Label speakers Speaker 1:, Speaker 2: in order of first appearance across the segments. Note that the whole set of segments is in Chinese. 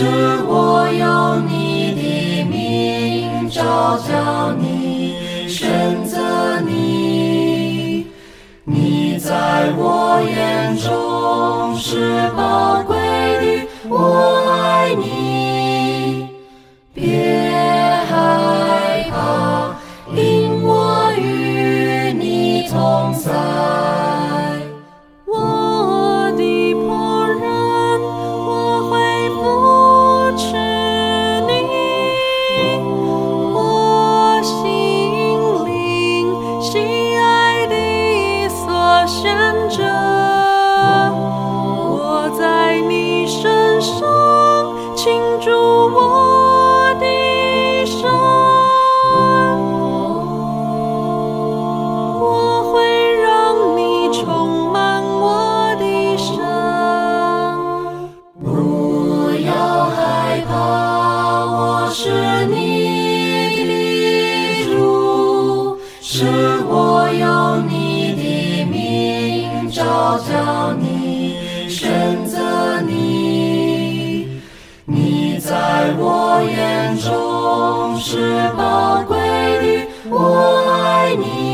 Speaker 1: 是我
Speaker 2: 用你的名召叫你。选择你，你在我眼中是宝贵的，我爱你，是宝贵的我爱你。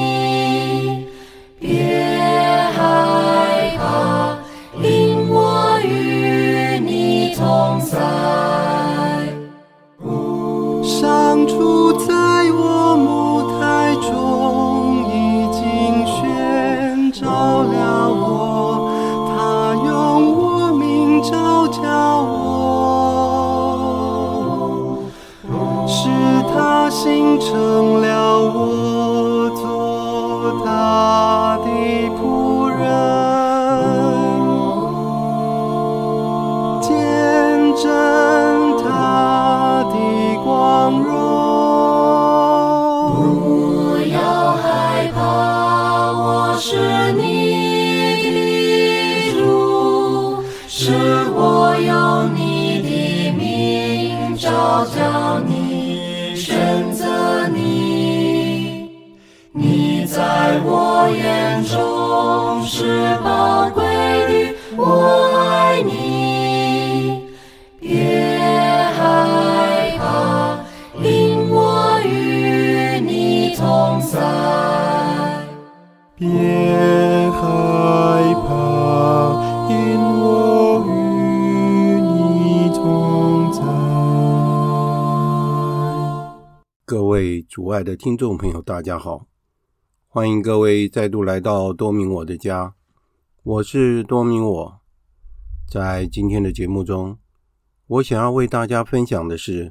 Speaker 2: 别害怕，因我与你同在。
Speaker 3: 各位主爱的听众朋友，大家好，欢迎各位再度来到多明我的家。我是多明我，在今天的节目中，我想要为大家分享的是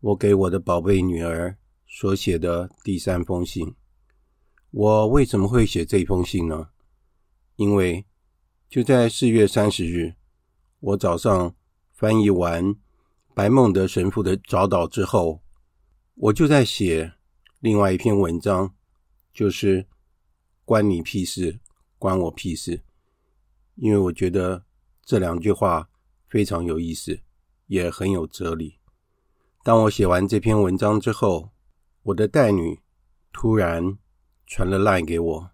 Speaker 3: 我给我的宝贝女儿所写的第三封信。我为什么会写这封信呢？因为就在四月三十日，我早上翻译完白孟德神父的早祷之后。我就在写另外一篇文章，就是关你屁事，关我屁事。因为我觉得这两句话非常有意思，也很有哲理。当我写完这篇文章之后，我的带女突然传了 LINE 给我，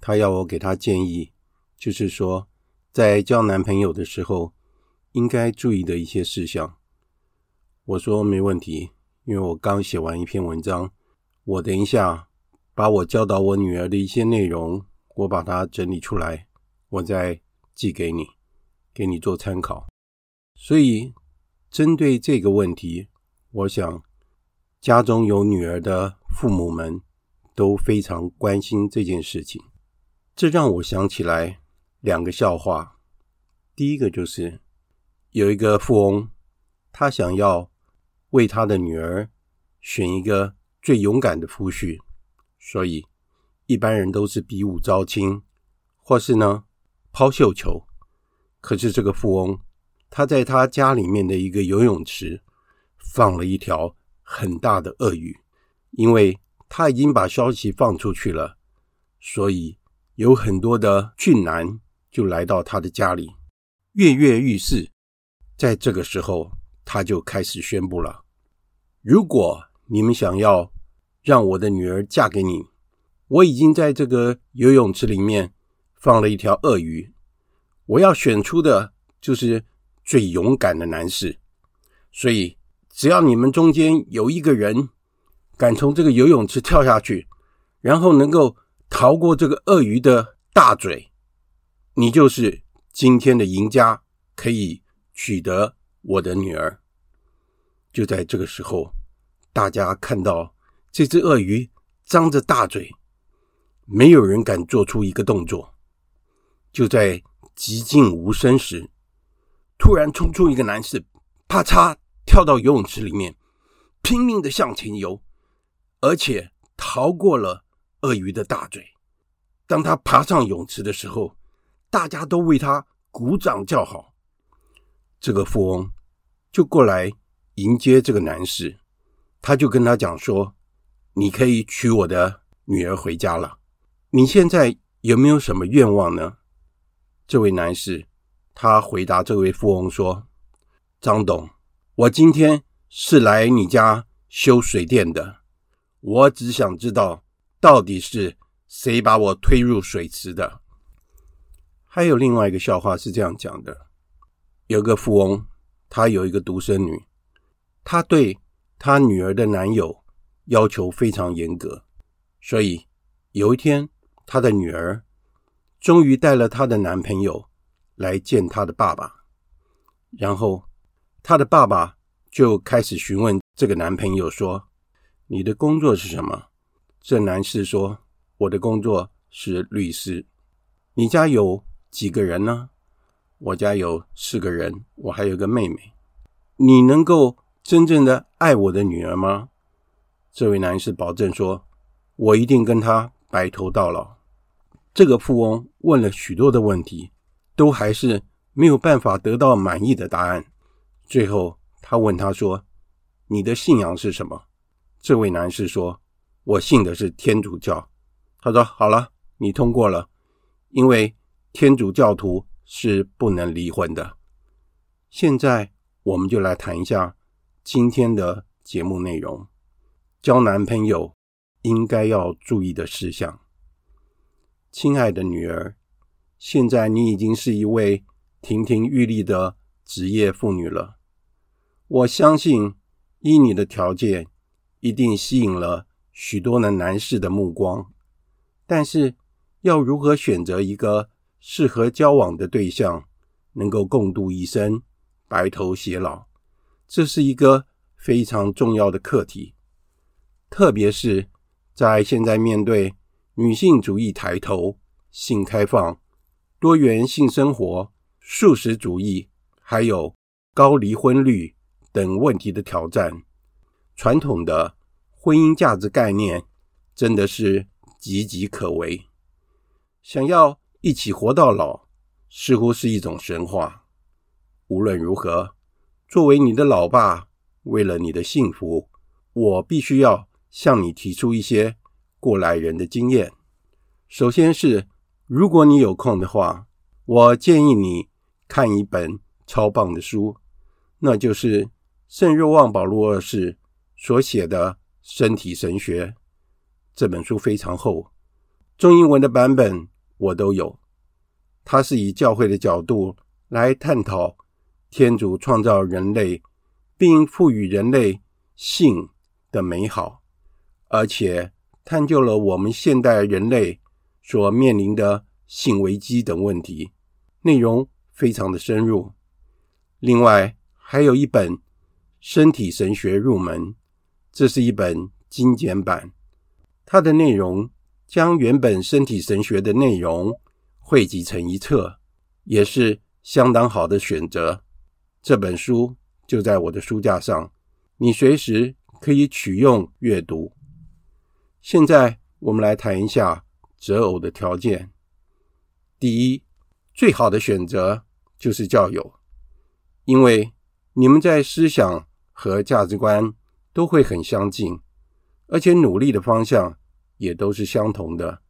Speaker 3: 她要我给她建议，就是说在交男朋友的时候应该注意的一些事项。我说没问题。因为我刚写完一篇文章，我等一下把我教导我女儿的一些内容，我把它整理出来，我再寄给你，给你做参考。所以，针对这个问题，我想家中有女儿的父母们都非常关心这件事情。这让我想起来两个笑话。第一个就是有一个富翁，他想要。为他的女儿选一个最勇敢的夫婿，所以一般人都是比武招亲，或是呢抛绣球。可是这个富翁，他在他家里面的一个游泳池放了一条很大的鳄鱼，因为他已经把消息放出去了，所以有很多的俊男就来到他的家里，跃跃欲试。在这个时候，他就开始宣布了：如果你们想要让我的女儿嫁给你，我已经在这个游泳池里面放了一条鳄鱼，我要选出的就是最勇敢的男士。所以，只要你们中间有一个人敢从这个游泳池跳下去，然后能够逃过这个鳄鱼的大嘴，你就是今天的赢家，可以取得我的女儿。就在这个时候，大家看到这只鳄鱼张着大嘴，没有人敢做出一个动作。就在寂静无声时，突然冲出一个男士，啪嚓！跳到游泳池里面，拼命的向前游，而且逃过了鳄鱼的大嘴。当他爬上泳池的时候，大家都为他鼓掌叫好。这个富翁就过来迎接这个男士，他就跟他讲说：“你可以娶我的女儿回家了。你现在有没有什么愿望呢？”这位男士他回答这位富翁说：“张董。”我今天是来你家修水电的，我只想知道到底是谁把我推入水池的。还有另外一个笑话是这样讲的：有个富翁，他有一个独生女，他对他女儿的男友要求非常严格，所以有一天，他的女儿终于带了她的男朋友来见他的爸爸，然后。他的爸爸就开始询问这个男朋友说：“你的工作是什么？”这男士说：“我的工作是律师。”“你家有几个人呢？”“我家有四个人，我还有个妹妹。”“你能够真正的爱我的女儿吗？”这位男士保证说：“我一定跟她白头到老。”这个富翁问了许多的问题，都还是没有办法得到满意的答案。最后，他问他说：“你的信仰是什么？”这位男士说：“我信的是天主教。”他说：“好了，你通过了，因为天主教徒是不能离婚的。”现在，我们就来谈一下今天的节目内容：交男朋友应该要注意的事项。亲爱的女儿，现在你已经是一位亭亭玉立的。职业妇女了，我相信依你的条件，一定吸引了许多的男士的目光。但是，要如何选择一个适合交往的对象，能够共度一生、白头偕老，这是一个非常重要的课题。特别是在现在面对女性主义抬头、性开放、多元性生活、素食主义。还有高离婚率等问题的挑战，传统的婚姻价值概念真的是岌岌可危。想要一起活到老，似乎是一种神话。无论如何，作为你的老爸，为了你的幸福，我必须要向你提出一些过来人的经验。首先是，如果你有空的话，我建议你看一本。超棒的书，那就是圣若望保禄二世所写的《身体神学》。这本书非常厚，中英文的版本我都有。它是以教会的角度来探讨天主创造人类，并赋予人类性的美好，而且探究了我们现代人类所面临的性危机等问题，内容非常的深入。另外还有一本《身体神学入门》，这是一本精简版，它的内容将原本身体神学的内容汇集成一册，也是相当好的选择。这本书就在我的书架上，你随时可以取用阅读。现在我们来谈一下择偶的条件。第一，最好的选择就是教友。因为你们在思想和价值观都会很相近，而且努力的方向也都是相同的，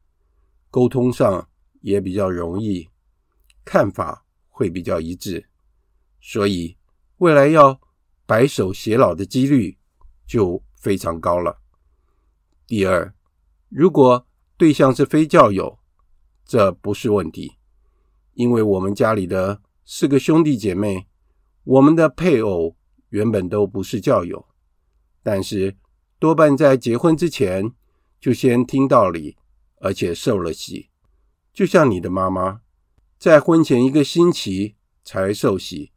Speaker 3: 沟通上也比较容易，看法会比较一致，所以未来要白首偕老的几率就非常高了。第二，如果对象是非教友，这不是问题，因为我们家里的四个兄弟姐妹，我们的配偶原本都不是教友，但是多半在结婚之前就先听道理，而且受了洗，就像你的妈妈，在婚前一个星期才受洗，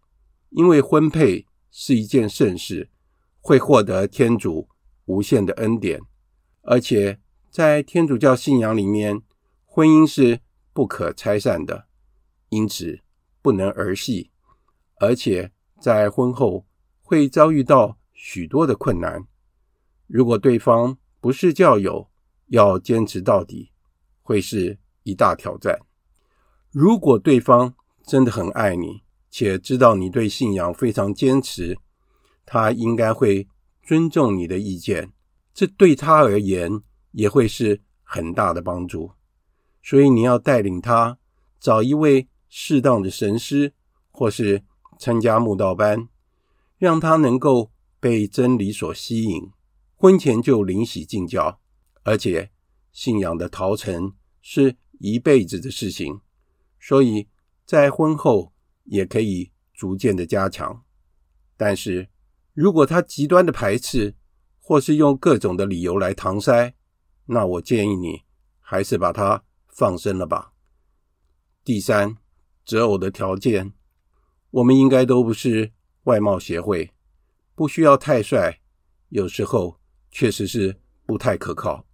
Speaker 3: 因为婚配是一件盛事，会获得天主无限的恩典，而且在天主教信仰里面，婚姻是不可拆散的，因此不能儿戏，而且在婚后会遭遇到许多的困难。如果对方不是教友，要坚持到底，会是一大挑战。如果对方真的很爱你，且知道你对信仰非常坚持，他应该会尊重你的意见，这对他而言也会是很大的帮助。所以你要带领他找一位适当的神师，或是参加慕道班，让他能够被真理所吸引，婚前就领洗进教，而且信仰的陶成是一辈子的事情，所以在婚后也可以逐渐的加强。但是如果他极端的排斥，或是用各种的理由来搪塞，那我建议你还是把他。放生了吧。第三，择偶的条件，我们应该都不是外貌协会，不需要太帅，有时候确实是不太可靠。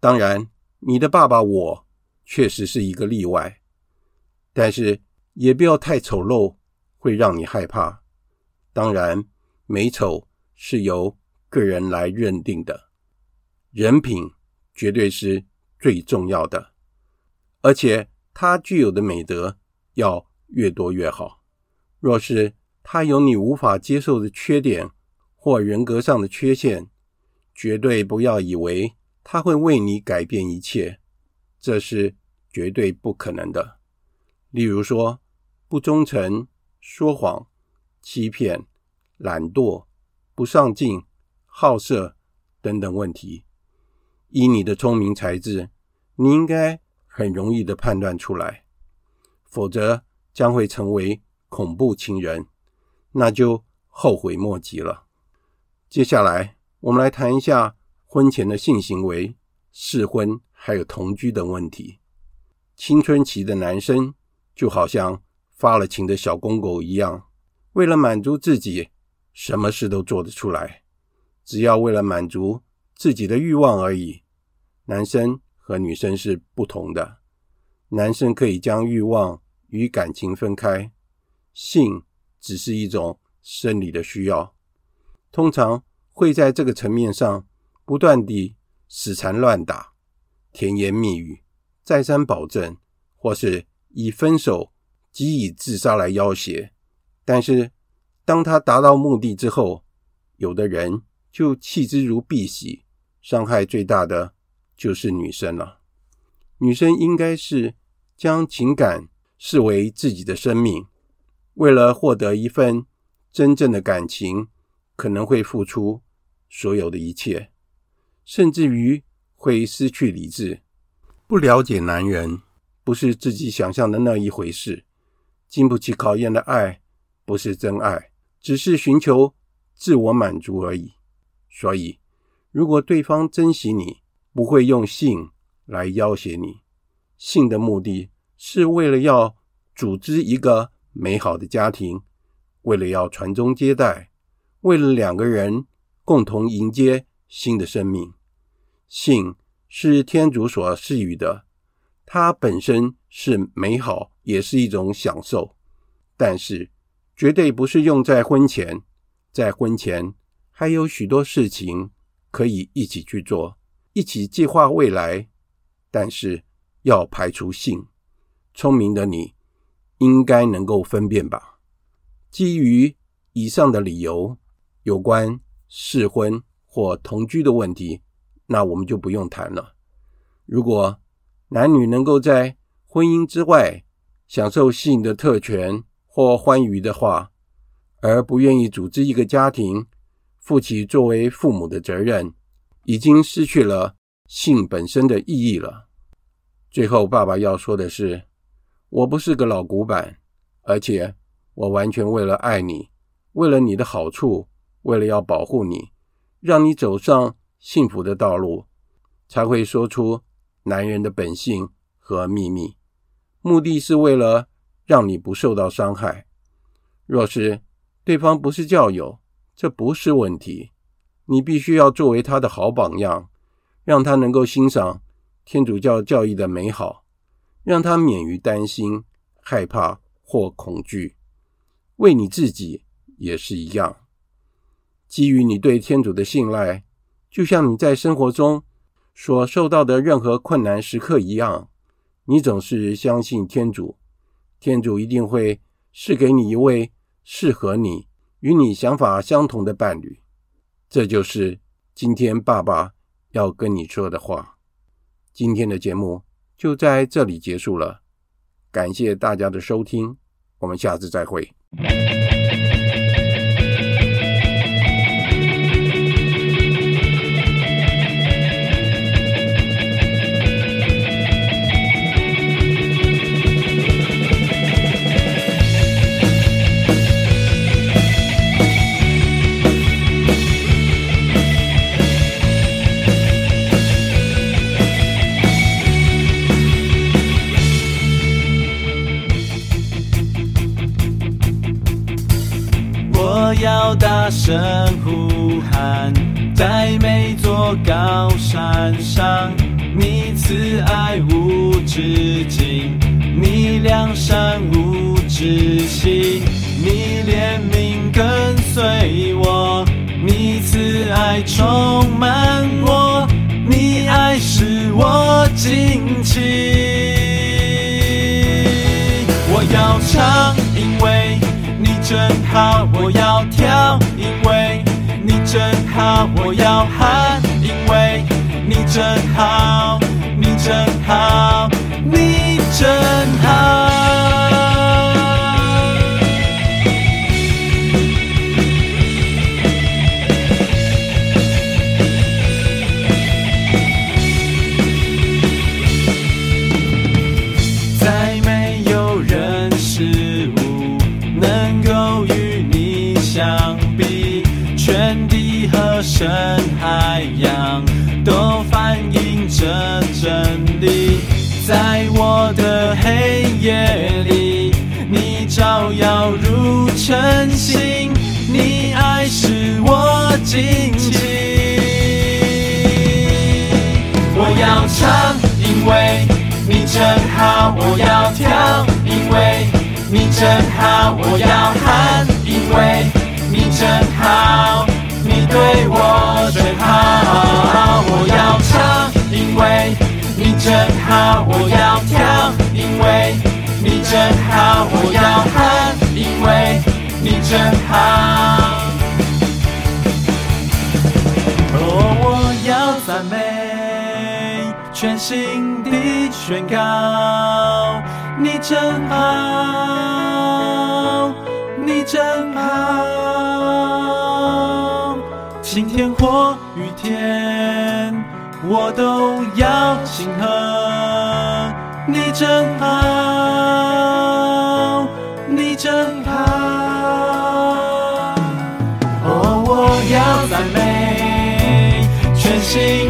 Speaker 3: 当然，你的爸爸我确实是一个例外，但是也不要太丑陋，会让你害怕。当然，美丑是由个人来认定的，人品绝对是最重要的。而且他具有的美德要越多越好。若是他有你无法接受的缺点或人格上的缺陷，绝对不要以为他会为你改变一切，这是绝对不可能的。例如说，不忠诚、说谎、欺骗、懒惰、不上进、好色等等问题，以你的聪明才智，你应该。很容易的判断出来，否则将会成为恐怖情人，那就后悔莫及了。接下来，我们来谈一下婚前的性行为、试婚还有同居等问题。青春期的男生就好像发了情的小公狗一样，为了满足自己，什么事都做得出来，只要为了满足自己的欲望而已。男生。和女生是不同的，男生可以将欲望与感情分开，性只是一种生理的需要，通常会在这个层面上不断地死缠烂打、甜言蜜语、再三保证，或是以分手及以自杀来要挟。但是当他达到目的之后，有的人就弃之如敝屣，伤害最大的。就是女生了。女生应该是将情感视为自己的生命，为了获得一份真正的感情，可能会付出所有的一切，甚至于会失去理智。不了解男人，不是自己想象的那一回事。经不起考验的爱，不是真爱，只是寻求自我满足而已。所以，如果对方珍惜你，不会用性来要挟你，性的目的是为了要组织一个美好的家庭，为了要传宗接代，为了两个人共同迎接新的生命。性是天主所赐予的，它本身是美好，也是一种享受，但是绝对不是用在婚前。在婚前还有许多事情可以一起去做。一起计划未来，但是要排除性。聪明的你应该能够分辨吧？基于以上的理由，有关试婚或同居的问题那我们就不用谈了。如果男女能够在婚姻之外享受性的特权或欢愉的话，而不愿意组织一个家庭，负起作为父母的责任，已经失去了性本身的意义了。最后，爸爸要说的是，我不是个老古板，而且我完全为了爱你，为了你的好处，为了要保护你，让你走上幸福的道路，才会说出男人的本性和秘密。目的是为了让你不受到伤害。若是对方不是教友，这不是问题。你必须要作为他的好榜样，让他能够欣赏天主教教义的美好，让他免于担心、害怕或恐惧。为你自己也是一样。基于你对天主的信赖，就像你在生活中所受到的任何困难时刻一样。你总是相信天主，天主一定会赐给你一位适合你、与你想法相同的伴侣。这就是今天爸爸要跟你说的话。今天的节目就在这里结束了，感谢大家的收听，我们下次再
Speaker 2: 会。大声呼喊，在每座高山上，你慈爱无止境，你良善无止息，你怜悯跟随我，你慈爱充满我，你爱使我惊奇，我要唱，因为你。真好，我要，我要喊，因为你真好，在我的黑夜里，你照耀如晨星，你爱使我惊奇。我要唱，因为你真好；我要跳，因为你真好；我要喊，因为你真好。你对我真好，我要唱，因为真好；我要跳，因为你真好；我要喊，因为你真好。哦，我要赞美，全心地宣告，你真好，你真好。晴天或雨天，我都要庆贺。你真好，你真好。哦，我要赞美，全心